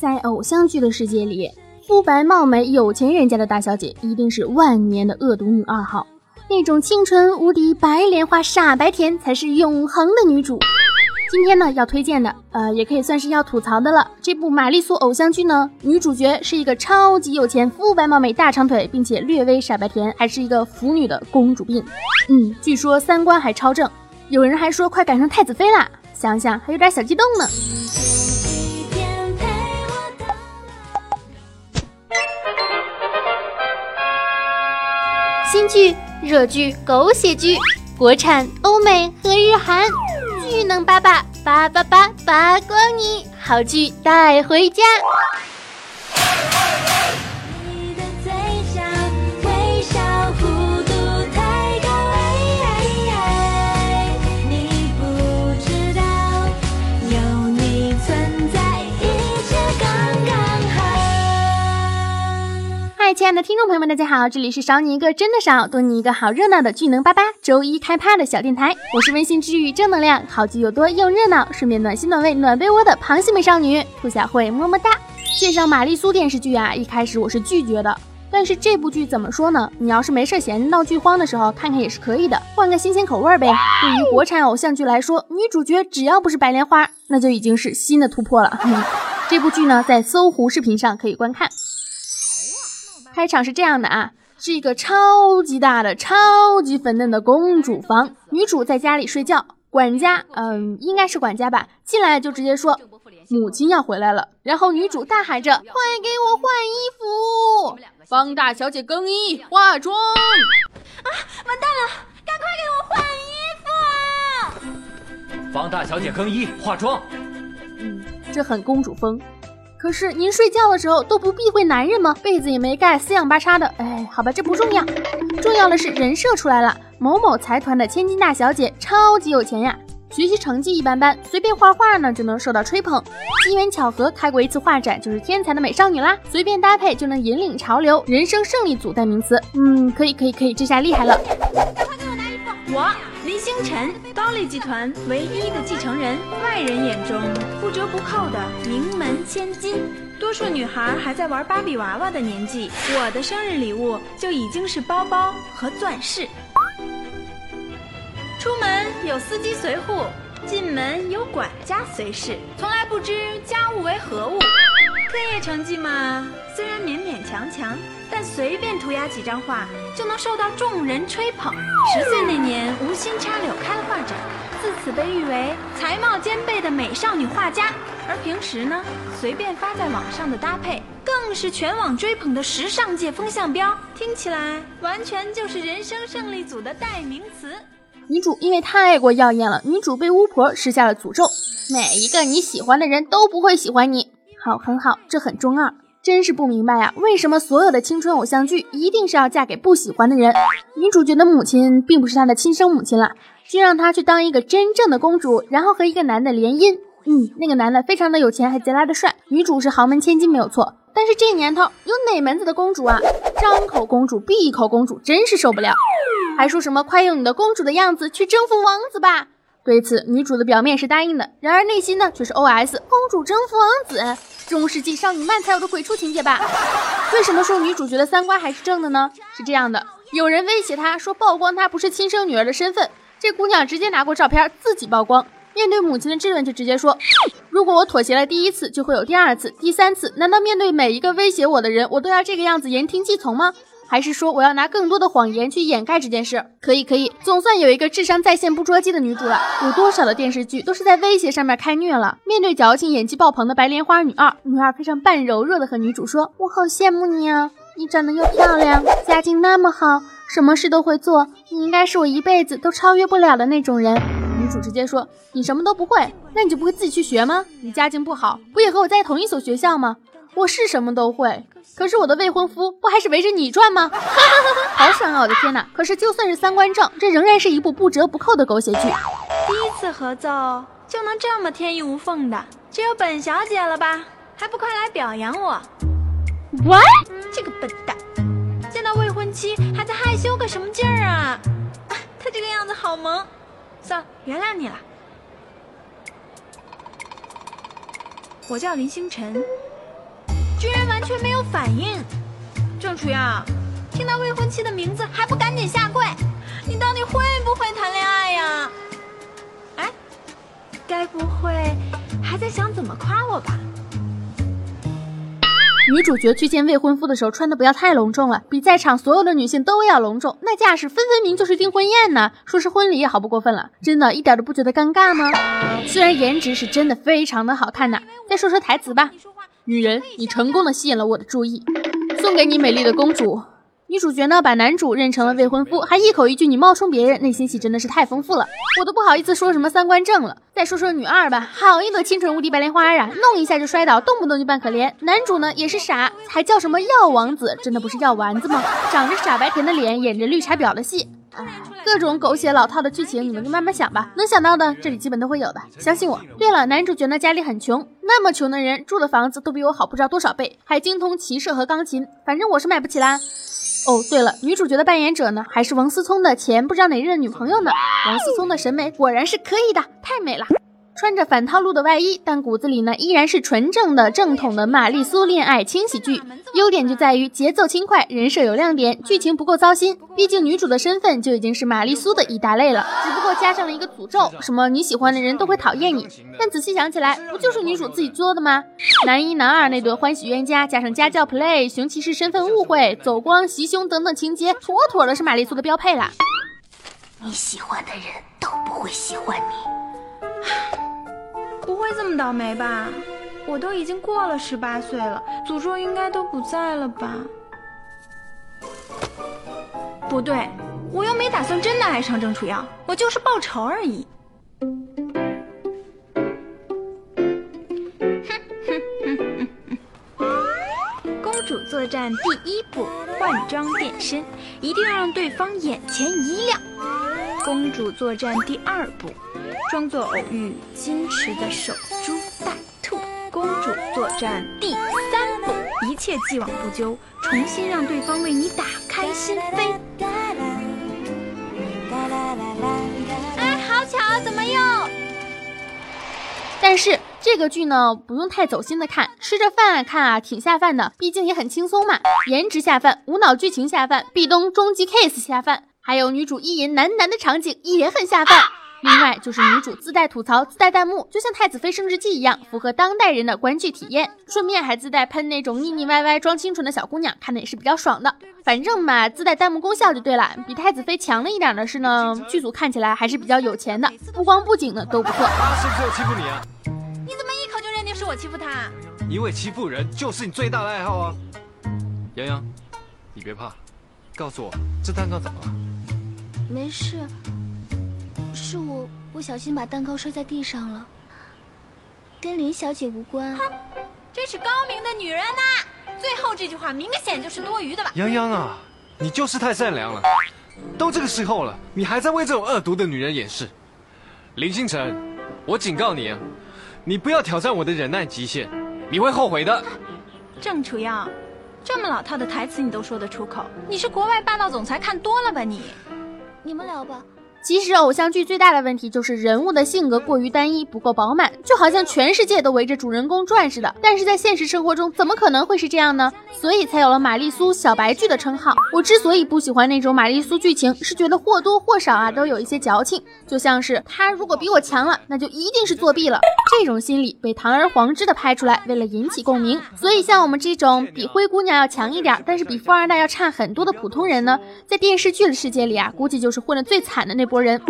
在偶像剧的世界里，肤白貌美、有钱人家的大小姐一定是万年的恶毒女二号，那种清纯无敌、白莲花、傻白甜才是永恒的女主。今天呢，要推荐的，呃，也可以算是要吐槽的了。这部玛丽苏偶像剧呢，女主角是一个超级有钱、肤白貌美、大长腿，并且略微傻白甜，还是一个腐女的公主病。嗯，据说三观还超正，有人还说快赶上太子妃啦，想想还有点小激动呢。新剧、热剧、狗血剧，国产、欧美和日韩，巨能八八八八八八光你，好剧带回家。亲爱的听众朋友们，大家好，这里是少你一个真的少，多你一个好热闹的巨能八八周一开趴的小电台，我是温馨治愈正能量，好剧又多又热闹，顺便暖心暖胃暖被窝的螃蟹美少女兔小慧，么么哒。介绍玛丽苏电视剧啊，一开始我是拒绝的，但是这部剧怎么说呢？你要是没事闲闹剧荒的时候看看也是可以的，换个新鲜口味呗。对于国产偶像剧来说，女主角只要不是白莲花，那就已经是新的突破了。这部剧呢，在搜狐视频上可以观看。开场是这样的啊，是一个超级大的、超级粉嫩的公主房，女主在家里睡觉，管家，嗯，应该是管家吧，进来就直接说母亲要回来了，然后女主大喊着快给我换衣服，帮大小姐更衣化妆，啊，完蛋了，赶快给我换衣服，啊！帮大小姐更衣化妆，嗯，这很公主风。可是您睡觉的时候都不避讳男人吗？被子也没盖，四仰八叉的。哎，好吧，这不重要，重要的是人设出来了。某某财团的千金大小姐，超级有钱呀。学习成绩一般般，随便画画呢就能受到吹捧。机缘巧合开过一次画展，就是天才的美少女啦。随便搭配就能引领潮流，人生胜利组代名词。嗯，可以可以可以，这下厉害了。赶快给我拿衣服，我。星辰，高丽集团唯一的继承人，外人眼中不折不扣的名门千金。多数女孩还在玩芭比娃娃的年纪，我的生日礼物就已经是包包和钻石。出门有司机随护，进门有管家随侍，从来不知家务为何物。课业成绩嘛，虽然勉勉强强。但随便涂鸦几张画就能受到众人吹捧。十岁那年，无心插柳开了画展，自此被誉为才貌兼备的美少女画家。而平时呢，随便发在网上的搭配，更是全网追捧的时尚界风向标。听起来完全就是人生胜利组的代名词。女主因为太过耀眼了，女主被巫婆施下了诅咒，每一个你喜欢的人都不会喜欢你。好，很好，这很中二。真是不明白呀，为什么所有的青春偶像剧一定是要嫁给不喜欢的人？女主角的母亲并不是她的亲生母亲了，就让她去当一个真正的公主，然后和一个男的联姻。嗯，那个男的非常的有钱，还贼拉的帅。女主是豪门千金没有错，但是这年头有哪门子的公主啊？张口公主闭口公主，真是受不了。还说什么快用你的公主的样子去征服王子吧？对此，女主的表面是答应的，然而内心呢却是 OS：公主征服王子。中世纪少女漫才有的鬼畜情节吧？为什么说女主角的三观还是正的呢？是这样的，有人威胁她说曝光她不是亲生女儿的身份，这姑娘直接拿过照片自己曝光。面对母亲的质问，就直接说：如果我妥协了第一次，就会有第二次、第三次。难道面对每一个威胁我的人，我都要这个样子言听计从吗？还是说我要拿更多的谎言去掩盖这件事？可以，可以，总算有一个智商在线不捉鸡的女主了。有多少的电视剧都是在威胁上面开虐了？面对矫情演技爆棚的白莲花女二，女二非常半柔弱的和女主说：“我好羡慕你啊，你长得又漂亮，家境那么好，什么事都会做，你应该是我一辈子都超越不了的那种人。”女主直接说：“你什么都不会，那你就不会自己去学吗？你家境不好，不也和我在同一所学校吗？我是什么都会。”可是我的未婚夫不还是围着你转吗？好爽啊！我的天哪！可是就算是三观正，这仍然是一部不折不扣的狗血剧。第一次合奏就能这么天衣无缝的，只有本小姐了吧？还不快来表扬我？What？这个笨蛋，见到未婚妻还在害羞个什么劲儿啊？他这个样子好萌。算了，原谅你了。我叫林星辰。然完全没有反应。郑楚耀，听到未婚妻的名字还不赶紧下跪？你到底会不会谈恋爱呀？哎，该不会还在想怎么夸我吧？女主角去见未婚夫的时候穿的不要太隆重了，比在场所有的女性都要隆重，那架势分分明就是订婚宴呢，说是婚礼也毫不过分了，真的一点都不觉得尴尬吗？虽然颜值是真的非常的好看呐，再说说台词吧。女人，你成功的吸引了我的注意，送给你美丽的公主。女主角呢，把男主认成了未婚夫，还一口一句你冒充别人，内心戏真的是太丰富了，我都不好意思说什么三观正了。再说说女二吧，好一朵清纯无敌白莲花啊，弄一下就摔倒，动不动就扮可怜。男主呢也是傻，还叫什么药王子，真的不是药丸子吗？长着傻白甜的脸，演着绿茶婊的戏，各种狗血老套的剧情，你们就慢慢想吧，能想到的这里基本都会有的，相信我。对了，男主角呢家里很穷，那么穷的人住的房子都比我好不知道多少倍，还精通骑射和钢琴，反正我是买不起啦。哦，对了，女主角的扮演者呢，还是王思聪的前不知道哪任女朋友呢。王思聪的审美果然是可以的，太美了。穿着反套路的外衣，但骨子里呢依然是纯正的正统的玛丽苏恋爱轻喜剧。优点就在于节奏轻快，人设有亮点，剧情不够糟心。毕竟女主的身份就已经是玛丽苏的一大类了，只不过加上了一个诅咒，什么你喜欢的人都会讨厌你。但仔细想起来，不就是女主自己作的吗？男一男二那对欢喜冤家，加上家教 play、熊骑士身份误会、走光袭胸等等情节，妥妥的是玛丽苏的标配啦。你喜欢的人都不会喜欢你。这么倒霉吧？我都已经过了十八岁了，诅咒应该都不在了吧？不对，我又没打算真的爱上郑楚耀，我就是报仇而已。公主作战第一步，换装变身，一定要让对方眼前一亮。公主作战第二部。装作偶遇，矜持的守株待兔。公主作战第三部，一切既往不咎，重新让对方为你打开心扉。哎，好巧，怎么又？但是这个剧呢，不用太走心的看，吃着饭看啊，挺下饭的，毕竟也很轻松嘛。颜值下饭，无脑剧情下饭，壁咚终极 case 下饭，还有女主意淫男男的场景也很下饭。另外就是女主自带吐槽、自带弹幕，就像《太子妃升职记》一样，符合当代人的观剧体验。顺便还自带喷那种腻腻歪歪、装清纯的小姑娘，看的也是比较爽的。反正嘛，自带弹幕功效就对了。比太子妃强了一点的是呢，剧组看起来还是比较有钱的，不光布景呢都不错。他是不是有欺负你啊？你怎么一口就认定是我欺负他？因为欺负人就是你最大的爱好啊！洋洋，你别怕，告诉我这蛋糕怎么了？没事。是我不小心把蛋糕摔在地上了，跟林小姐无关。哼，真是高明的女人呐！最后这句话明显就是多余的吧？洋洋啊，你就是太善良了。都这个时候了，你还在为这种恶毒的女人掩饰。林星辰，我警告你啊，你不要挑战我的忍耐极限，你会后悔的。郑楚耀，这么老套的台词你都说得出口，你是国外霸道总裁看多了吧你？你们聊吧。其实偶像剧最大的问题就是人物的性格过于单一，不够饱满，就好像全世界都围着主人公转似的。但是在现实生活中，怎么可能会是这样呢？所以才有了玛丽苏小白剧的称号。我之所以不喜欢那种玛丽苏剧情，是觉得或多或少啊都有一些矫情，就像是他如果比我强了，那就一定是作弊了。这种心理被堂而皇之的拍出来，为了引起共鸣。所以像我们这种比灰姑娘要强一点，但是比富二代要差很多的普通人呢，在电视剧的世界里啊，估计就是混得最惨的那。波人，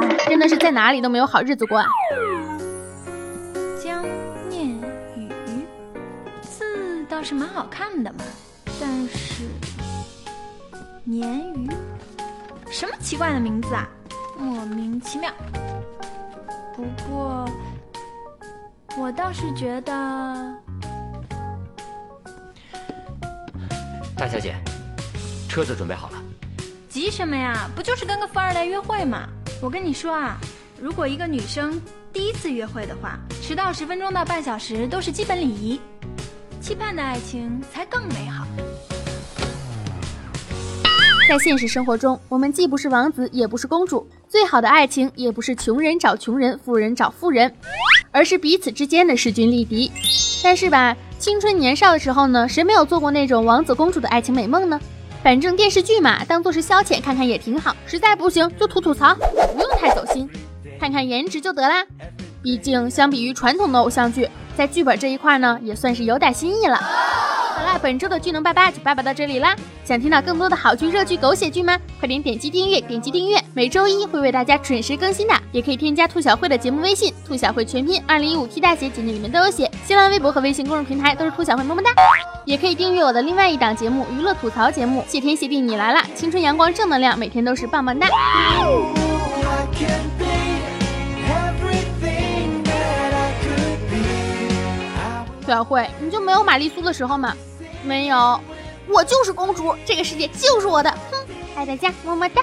哎，真的是在哪里都没有好日子过啊！江念宇字倒是蛮好看的嘛，但是鲶鱼什么奇怪的名字啊，莫名其妙。不过我倒是觉得，大小姐，车子准备好了。急什么呀？不就是跟个富二代约会吗？我跟你说啊，如果一个女生第一次约会的话，迟到十分钟到半小时都是基本礼仪，期盼的爱情才更美好。在现实生活中，我们既不是王子，也不是公主，最好的爱情也不是穷人找穷人，富人找富人，而是彼此之间的势均力敌。但是吧。青春年少的时候呢，谁没有做过那种王子公主的爱情美梦呢？反正电视剧嘛，当做是消遣看看也挺好。实在不行就吐吐槽，不用太走心，看看颜值就得啦。毕竟相比于传统的偶像剧，在剧本这一块呢，也算是有点新意了。好啦，本周的剧能八八就八八到这里啦。想听到更多的好剧、热剧、狗血剧吗？快点点击订阅，点击订阅，每周一会为大家准时更新的。也可以添加兔小慧的节目微信，兔小慧全拼二零一五 T 大写，简介里面都有写。新浪微博和微信公众平台都是兔小慧，么么哒。也可以订阅我的另外一档节目——娱乐吐槽节目。谢天谢地你来啦，青春阳光正能量，每天都是棒棒哒。小慧，你就没有玛丽苏的时候吗？没有，我就是公主，这个世界就是我的。哼，爱大家，么么哒。